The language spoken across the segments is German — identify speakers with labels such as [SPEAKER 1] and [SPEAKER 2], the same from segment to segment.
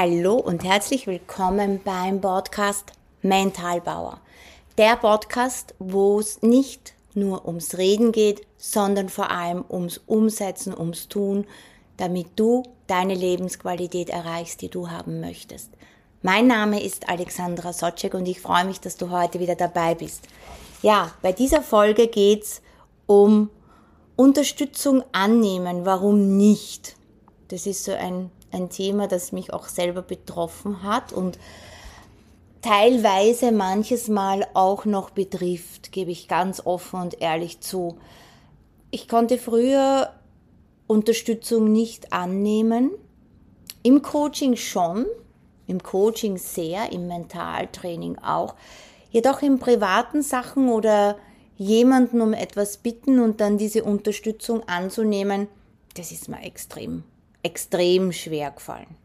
[SPEAKER 1] Hallo und herzlich willkommen beim Podcast Mentalbauer. Der Podcast, wo es nicht nur ums Reden geht, sondern vor allem ums Umsetzen, ums Tun, damit du deine Lebensqualität erreichst, die du haben möchtest. Mein Name ist Alexandra Sotschek und ich freue mich, dass du heute wieder dabei bist. Ja, bei dieser Folge geht's um Unterstützung annehmen. Warum nicht? Das ist so ein, ein Thema, das mich auch selber betroffen hat und teilweise manches Mal auch noch betrifft, gebe ich ganz offen und ehrlich zu. Ich konnte früher Unterstützung nicht annehmen, im Coaching schon, im Coaching sehr, im Mentaltraining auch, jedoch in privaten Sachen oder jemanden um etwas bitten und dann diese Unterstützung anzunehmen, das ist mir extrem, extrem schwer gefallen.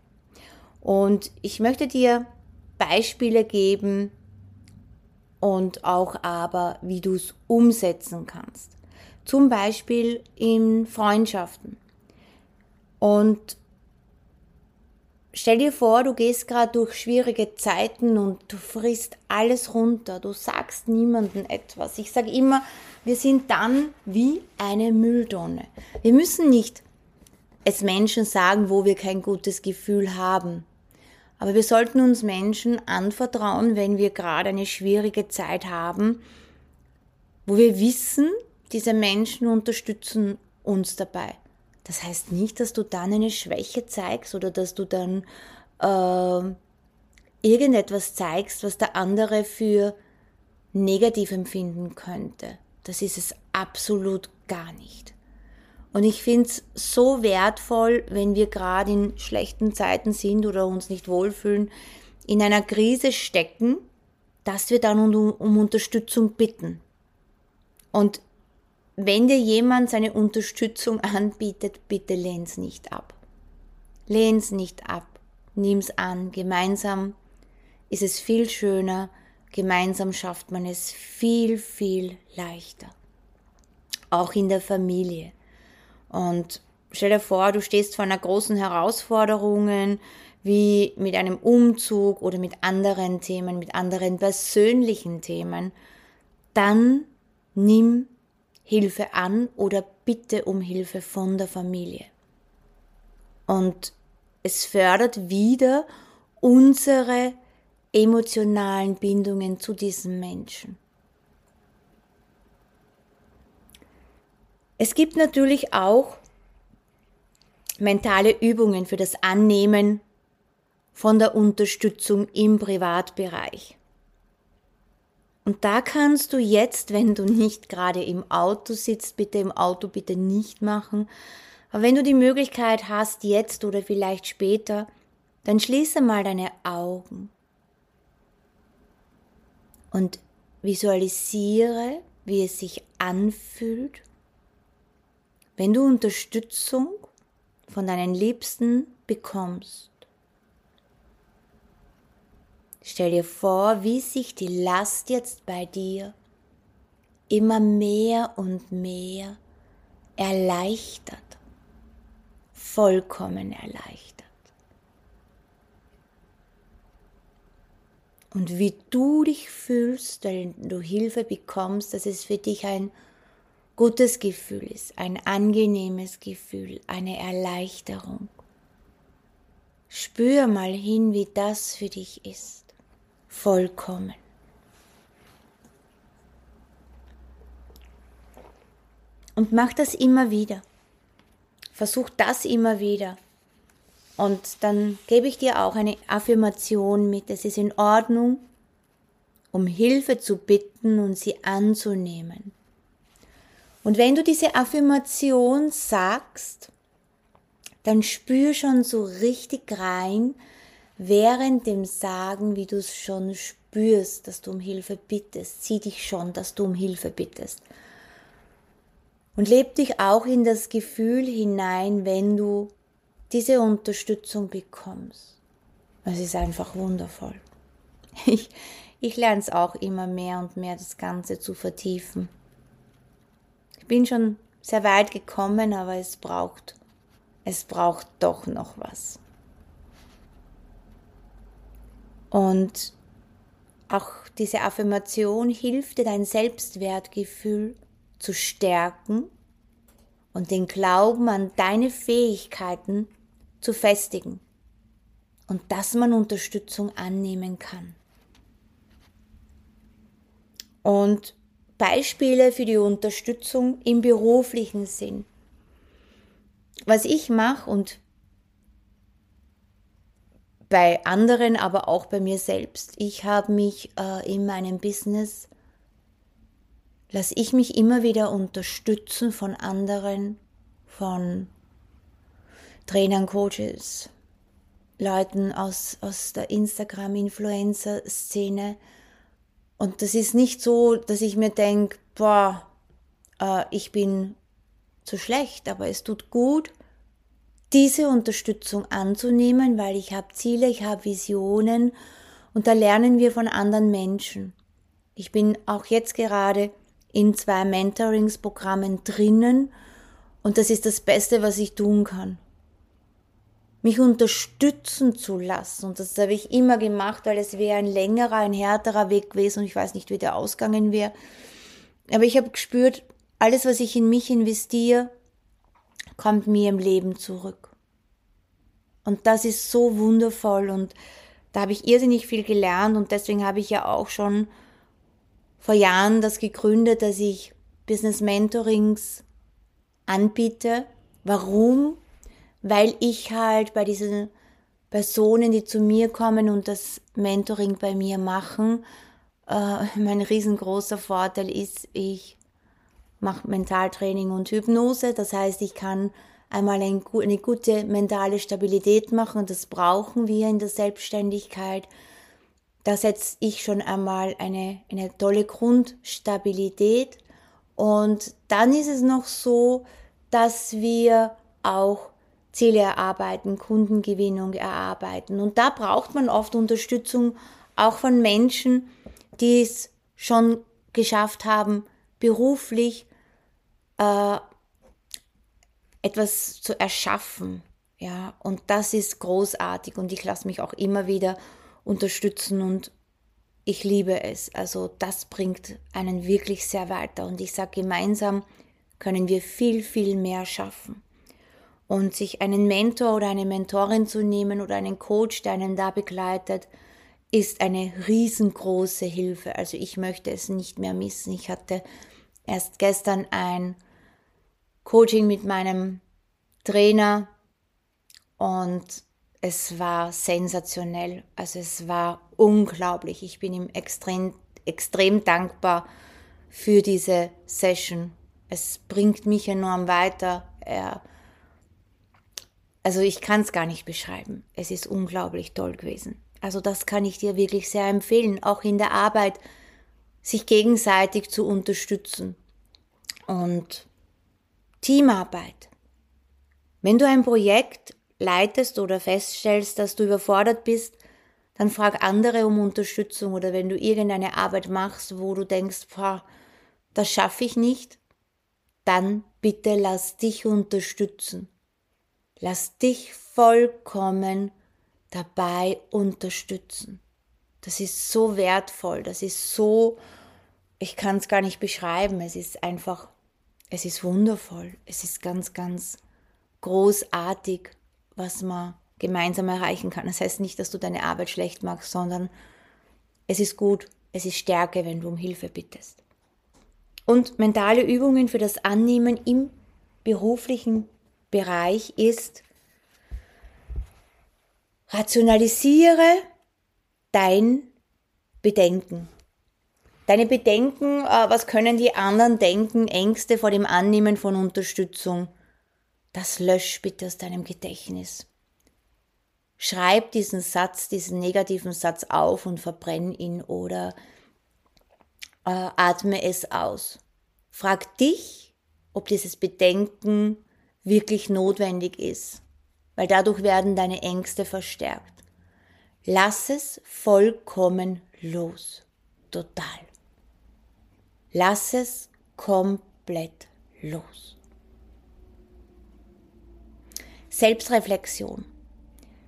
[SPEAKER 1] Und ich möchte dir Beispiele geben und auch aber, wie du es umsetzen kannst. Zum Beispiel in Freundschaften. Und stell dir vor, du gehst gerade durch schwierige Zeiten und du frisst alles runter. Du sagst niemandem etwas. Ich sage immer, wir sind dann wie eine Mülltonne. Wir müssen nicht es Menschen sagen, wo wir kein gutes Gefühl haben. Aber wir sollten uns Menschen anvertrauen, wenn wir gerade eine schwierige Zeit haben, wo wir wissen, diese Menschen unterstützen uns dabei. Das heißt nicht, dass du dann eine Schwäche zeigst oder dass du dann äh, irgendetwas zeigst, was der andere für negativ empfinden könnte. Das ist es absolut gar nicht. Und ich finde es so wertvoll, wenn wir gerade in schlechten Zeiten sind oder uns nicht wohlfühlen, in einer Krise stecken, dass wir dann um, um Unterstützung bitten. Und wenn dir jemand seine Unterstützung anbietet, bitte lehn's nicht ab. Lehn's nicht ab. Nimm's an. Gemeinsam ist es viel schöner. Gemeinsam schafft man es viel, viel leichter. Auch in der Familie. Und stell dir vor, du stehst vor einer großen Herausforderung, wie mit einem Umzug oder mit anderen Themen, mit anderen persönlichen Themen, dann nimm Hilfe an oder bitte um Hilfe von der Familie. Und es fördert wieder unsere emotionalen Bindungen zu diesem Menschen. Es gibt natürlich auch mentale Übungen für das Annehmen von der Unterstützung im Privatbereich. Und da kannst du jetzt, wenn du nicht gerade im Auto sitzt, bitte im Auto bitte nicht machen, aber wenn du die Möglichkeit hast, jetzt oder vielleicht später, dann schließe mal deine Augen und visualisiere, wie es sich anfühlt, wenn du Unterstützung von deinen Liebsten bekommst. Stell dir vor, wie sich die Last jetzt bei dir immer mehr und mehr erleichtert, vollkommen erleichtert. Und wie du dich fühlst, wenn du Hilfe bekommst, dass es für dich ein gutes Gefühl ist, ein angenehmes Gefühl, eine Erleichterung. Spür mal hin, wie das für dich ist. Vollkommen. Und mach das immer wieder. Versuch das immer wieder. Und dann gebe ich dir auch eine Affirmation mit. Es ist in Ordnung, um Hilfe zu bitten und sie anzunehmen. Und wenn du diese Affirmation sagst, dann spür schon so richtig rein, während dem Sagen, wie du es schon spürst, dass du um Hilfe bittest. Sieh dich schon, dass du um Hilfe bittest. Und leb dich auch in das Gefühl hinein, wenn du diese Unterstützung bekommst. Es ist einfach wundervoll. Ich, ich lerne es auch immer mehr und mehr, das Ganze zu vertiefen. Bin schon sehr weit gekommen, aber es braucht, es braucht doch noch was. Und auch diese Affirmation hilft dir, dein Selbstwertgefühl zu stärken und den Glauben an deine Fähigkeiten zu festigen und dass man Unterstützung annehmen kann. Und Beispiele für die Unterstützung im beruflichen Sinn. Was ich mache und bei anderen, aber auch bei mir selbst. Ich habe mich äh, in meinem Business, lasse ich mich immer wieder unterstützen von anderen, von Trainern, Coaches, Leuten aus, aus der Instagram-Influencer-Szene. Und das ist nicht so, dass ich mir denke, boah, äh, ich bin zu schlecht, aber es tut gut, diese Unterstützung anzunehmen, weil ich habe Ziele, ich habe Visionen und da lernen wir von anderen Menschen. Ich bin auch jetzt gerade in zwei Mentoringsprogrammen drinnen und das ist das Beste, was ich tun kann. Mich unterstützen zu lassen und das habe ich immer gemacht, weil es wäre ein längerer, ein härterer Weg gewesen und ich weiß nicht, wie der ausgegangen wäre. Aber ich habe gespürt, alles, was ich in mich investiere, kommt mir im Leben zurück. Und das ist so wundervoll und da habe ich irrsinnig viel gelernt und deswegen habe ich ja auch schon vor Jahren das gegründet, dass ich Business Mentorings anbiete. Warum? Weil ich halt bei diesen Personen, die zu mir kommen und das Mentoring bei mir machen, äh, mein riesengroßer Vorteil ist, ich mache Mentaltraining und Hypnose. Das heißt, ich kann einmal eine gute mentale Stabilität machen das brauchen wir in der Selbstständigkeit. Da setze ich schon einmal eine, eine tolle Grundstabilität und dann ist es noch so, dass wir auch Ziele erarbeiten, Kundengewinnung erarbeiten und da braucht man oft Unterstützung auch von Menschen, die es schon geschafft haben, beruflich äh, etwas zu erschaffen. Ja, und das ist großartig und ich lasse mich auch immer wieder unterstützen und ich liebe es. Also das bringt einen wirklich sehr weiter und ich sage, gemeinsam können wir viel, viel mehr schaffen. Und sich einen Mentor oder eine Mentorin zu nehmen oder einen Coach, der einen da begleitet, ist eine riesengroße Hilfe. Also ich möchte es nicht mehr missen. Ich hatte erst gestern ein Coaching mit meinem Trainer und es war sensationell. Also es war unglaublich. Ich bin ihm extrem, extrem dankbar für diese Session. Es bringt mich enorm weiter. Er, also ich kann es gar nicht beschreiben. Es ist unglaublich toll gewesen. Also das kann ich dir wirklich sehr empfehlen, auch in der Arbeit, sich gegenseitig zu unterstützen. Und Teamarbeit. Wenn du ein Projekt leitest oder feststellst, dass du überfordert bist, dann frag andere um Unterstützung oder wenn du irgendeine Arbeit machst, wo du denkst, das schaffe ich nicht, dann bitte lass dich unterstützen. Lass dich vollkommen dabei unterstützen. Das ist so wertvoll, das ist so, ich kann es gar nicht beschreiben, es ist einfach es ist wundervoll. Es ist ganz, ganz großartig, was man gemeinsam erreichen kann. Das heißt nicht, dass du deine Arbeit schlecht machst, sondern es ist gut, es ist Stärke, wenn du um Hilfe bittest. Und mentale Übungen für das Annehmen im beruflichen Bereich ist, rationalisiere dein Bedenken. Deine Bedenken, äh, was können die anderen denken, Ängste vor dem Annehmen von Unterstützung, das lösch bitte aus deinem Gedächtnis. Schreib diesen Satz, diesen negativen Satz auf und verbrenn ihn oder äh, atme es aus. Frag dich, ob dieses Bedenken wirklich notwendig ist, weil dadurch werden deine Ängste verstärkt. Lass es vollkommen los. Total. Lass es komplett los. Selbstreflexion.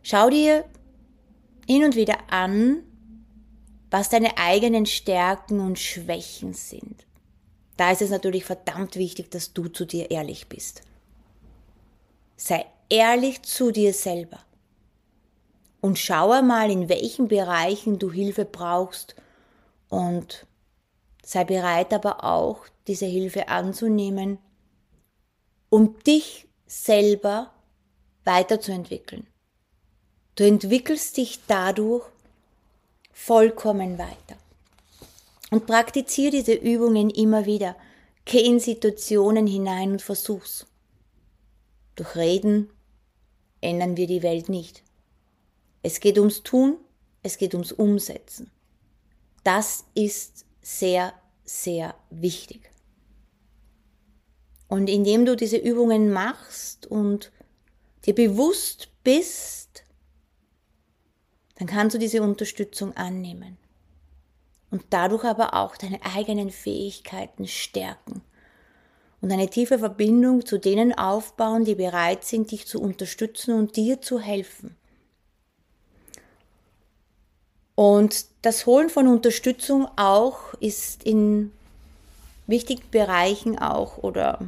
[SPEAKER 1] Schau dir hin und wieder an, was deine eigenen Stärken und Schwächen sind. Da ist es natürlich verdammt wichtig, dass du zu dir ehrlich bist. Sei ehrlich zu dir selber. Und schaue mal, in welchen Bereichen du Hilfe brauchst und sei bereit aber auch, diese Hilfe anzunehmen, um dich selber weiterzuentwickeln. Du entwickelst dich dadurch vollkommen weiter. Und praktiziere diese Übungen immer wieder. Geh in Situationen hinein und versuch's. Durch Reden ändern wir die Welt nicht. Es geht ums Tun, es geht ums Umsetzen. Das ist sehr, sehr wichtig. Und indem du diese Übungen machst und dir bewusst bist, dann kannst du diese Unterstützung annehmen und dadurch aber auch deine eigenen Fähigkeiten stärken und eine tiefe Verbindung zu denen aufbauen, die bereit sind, dich zu unterstützen und dir zu helfen. Und das Holen von Unterstützung auch ist in wichtigen Bereichen auch oder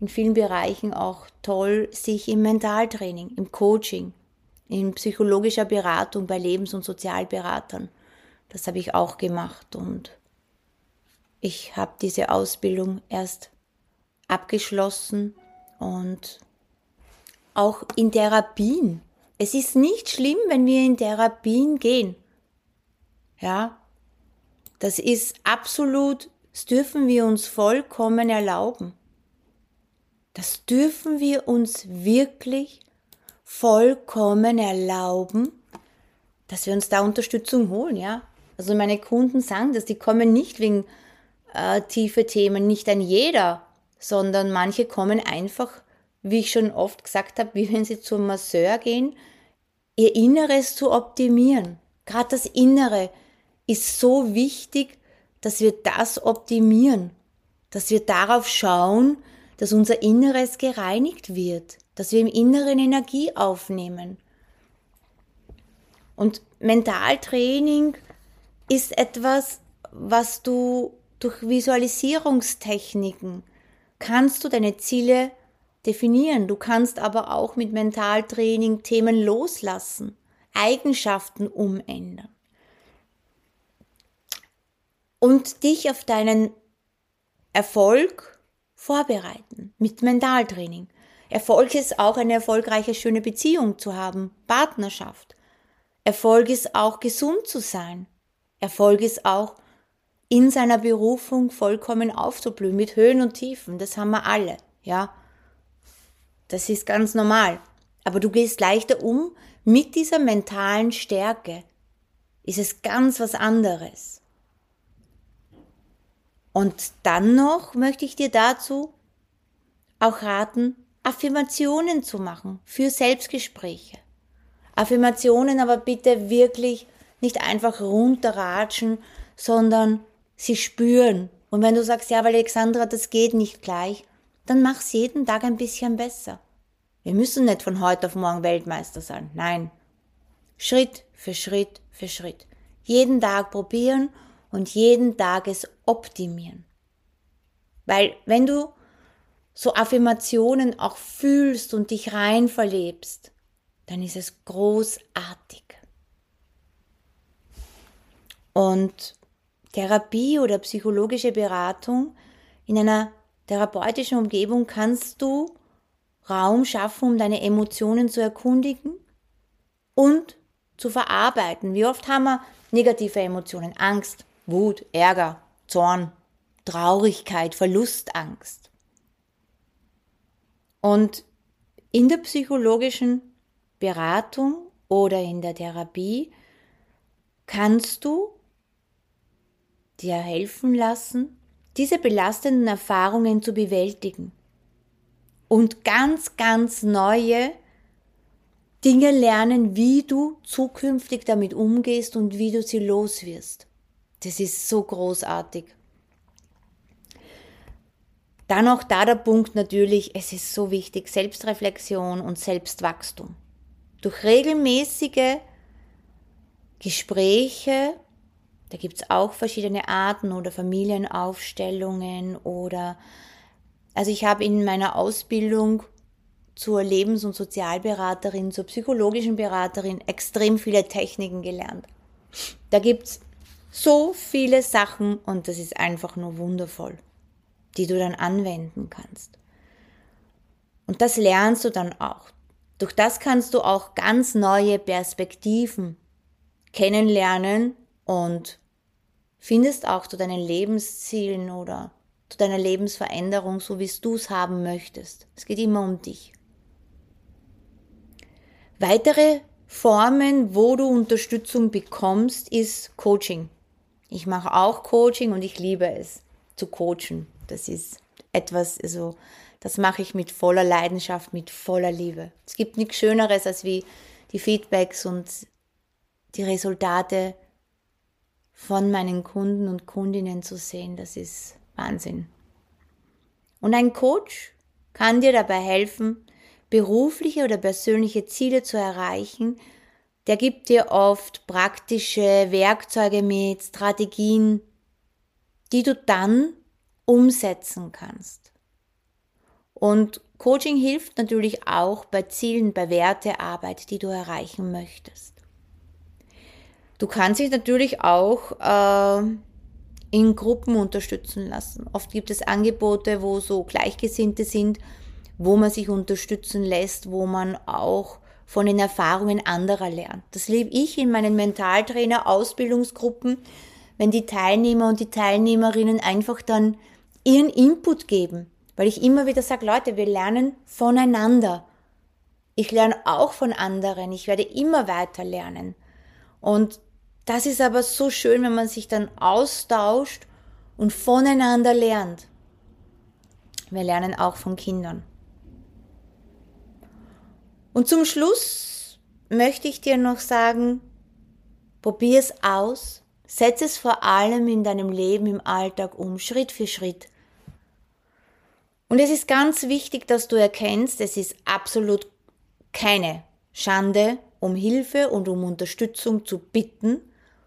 [SPEAKER 1] in vielen Bereichen auch toll, sich im Mentaltraining, im Coaching, in psychologischer Beratung bei Lebens- und Sozialberatern. Das habe ich auch gemacht und ich habe diese Ausbildung erst abgeschlossen und auch in Therapien. Es ist nicht schlimm, wenn wir in Therapien gehen. Ja, das ist absolut, das dürfen wir uns vollkommen erlauben. Das dürfen wir uns wirklich vollkommen erlauben, dass wir uns da Unterstützung holen, ja. Also meine Kunden sagen das, die kommen nicht wegen äh, tiefe Themen, nicht an jeder, sondern manche kommen einfach, wie ich schon oft gesagt habe, wie wenn sie zum Masseur gehen, ihr Inneres zu optimieren. Gerade das Innere ist so wichtig, dass wir das optimieren, dass wir darauf schauen, dass unser Inneres gereinigt wird, dass wir im Inneren Energie aufnehmen. Und Mentaltraining ist etwas, was du durch Visualisierungstechniken kannst du deine Ziele definieren. Du kannst aber auch mit Mentaltraining Themen loslassen, Eigenschaften umändern. Und dich auf deinen Erfolg vorbereiten mit Mentaltraining. Erfolg ist auch eine erfolgreiche, schöne Beziehung zu haben, Partnerschaft. Erfolg ist auch gesund zu sein. Erfolg ist auch in seiner Berufung vollkommen aufzublühen mit Höhen und Tiefen. Das haben wir alle, ja. Das ist ganz normal. Aber du gehst leichter um mit dieser mentalen Stärke. Ist es ganz was anderes. Und dann noch möchte ich dir dazu auch raten, Affirmationen zu machen für Selbstgespräche. Affirmationen aber bitte wirklich nicht einfach runterratschen, sondern sie spüren. Und wenn du sagst, ja, weil Alexandra, das geht nicht gleich, dann mach's jeden Tag ein bisschen besser. Wir müssen nicht von heute auf morgen Weltmeister sein. Nein. Schritt für Schritt für Schritt. Jeden Tag probieren und jeden Tag es optimieren. Weil wenn du so Affirmationen auch fühlst und dich rein verlebst, dann ist es großartig. Und Therapie oder psychologische Beratung in einer therapeutischen Umgebung kannst du Raum schaffen, um deine Emotionen zu erkundigen und zu verarbeiten. Wie oft haben wir negative Emotionen? Angst, Wut, Ärger, Zorn, Traurigkeit, Verlustangst. Und in der psychologischen Beratung oder in der Therapie kannst du dir helfen lassen, diese belastenden Erfahrungen zu bewältigen und ganz, ganz neue Dinge lernen, wie du zukünftig damit umgehst und wie du sie loswirst. Das ist so großartig. Dann auch da der Punkt natürlich, es ist so wichtig, Selbstreflexion und Da gibt es auch verschiedene Arten oder Familienaufstellungen oder also ich habe in meiner Ausbildung zur Lebens- und Sozialberaterin, zur psychologischen Beraterin extrem viele Techniken gelernt. Da gibt es so viele Sachen und das ist einfach nur wundervoll, die du dann anwenden kannst. Und das lernst du dann auch. Durch das kannst du auch ganz neue Perspektiven kennenlernen und findest auch zu deinen Lebenszielen oder zu deiner Lebensveränderung, so wie du es haben möchtest. Es geht immer um dich. Weitere Formen, wo du Unterstützung bekommst, ist Coaching. Ich mache auch Coaching und ich liebe es zu coachen. Das ist etwas, also das mache ich mit voller Leidenschaft, mit voller Liebe. Es gibt nichts Schöneres als wie die Feedbacks und die Resultate von meinen Kunden und Kundinnen zu sehen. Das ist Wahnsinn. Und ein Coach kann dir dabei helfen, berufliche oder persönliche Ziele zu erreichen. Der gibt dir oft praktische Werkzeuge mit, Strategien, die du dann umsetzen kannst. Und Coaching hilft natürlich auch bei Zielen, bei Wertearbeit, die du erreichen möchtest. Du kannst dich natürlich auch äh, in Gruppen unterstützen lassen. Oft gibt es Angebote, wo so Gleichgesinnte sind, wo man sich unterstützen lässt, wo man auch von den Erfahrungen anderer lernt. Das lebe ich in meinen Mentaltrainer-Ausbildungsgruppen, wenn die Teilnehmer und die Teilnehmerinnen einfach dann ihren Input geben, weil ich immer wieder sage, Leute, wir lernen voneinander. Ich lerne auch von anderen, ich werde immer weiter lernen. Und das ist aber so schön, wenn man sich dann austauscht und voneinander lernt. Wir lernen auch von Kindern. Und zum Schluss möchte ich dir noch sagen, probier es aus, setz es vor allem in deinem Leben im Alltag um, Schritt für Schritt. Und es ist ganz wichtig, dass du erkennst, es ist absolut keine Schande, um Hilfe und um Unterstützung zu bitten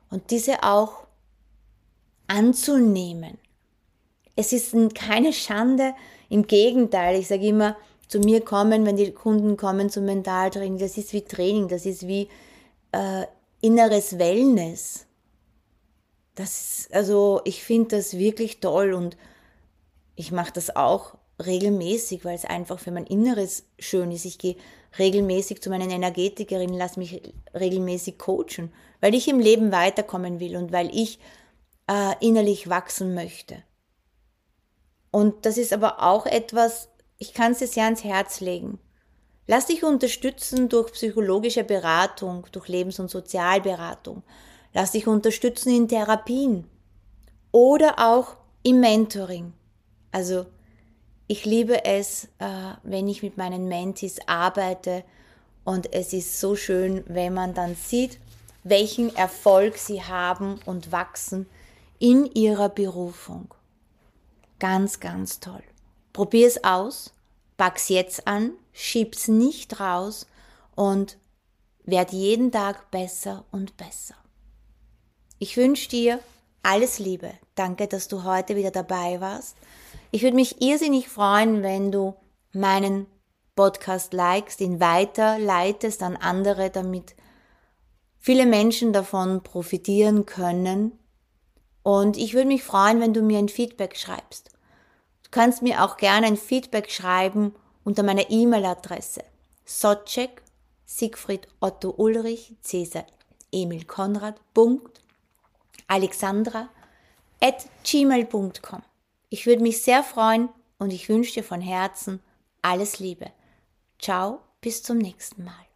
[SPEAKER 1] und diese auch anzunehmen. Es ist keine Schande, im Gegenteil, ich sage immer, zu mir kommen, wenn die Kunden kommen zum Mentaltraining, das ist wie Training, das ist wie äh, inneres Wellness. Das also ich finde das wirklich toll und ich mache das auch regelmäßig, weil es einfach für mein Inneres schön ist. Ich gehe regelmäßig zu meinen Energetikerinnen, lasse mich regelmäßig coachen, weil ich im Leben weiterkommen will und weil ich äh, innerlich wachsen möchte. Und das ist aber auch etwas, ich kann es dir sehr ans Herz legen. Lass dich unterstützen durch psychologische Beratung, durch Lebens- und Sozialberatung. Lass dich unterstützen in Therapien oder auch im Mentoring. Also ich liebe es, äh, wenn ich mit meinen Mentis arbeite und es ist so schön, wenn man dann sieht, welchen Erfolg sie haben und wachsen in ihrer Berufung. Ganz, ganz toll. Probier es aus, pack's jetzt an, schieb's nicht raus und werd jeden Tag besser und besser. Ich wünsche dir alles Liebe. Danke, dass du heute wieder dabei warst. Ich würde mich irrsinnig freuen, wenn du meinen Podcast likest, ihn weiterleitest an andere, damit viele Menschen davon profitieren können. Und ich würde mich freuen, wenn du mir ein Feedback schreibst. Du kannst mir auch gerne ein Feedback schreiben unter meiner E-Mail-Adresse Socek Siegfried Otto Ulrich Cäsar Emil Konrad Punkt Alexandra at gmail.com. Ich würde mich sehr freuen und ich wünsche dir von Herzen alles Liebe. Ciao, bis zum nächsten Mal.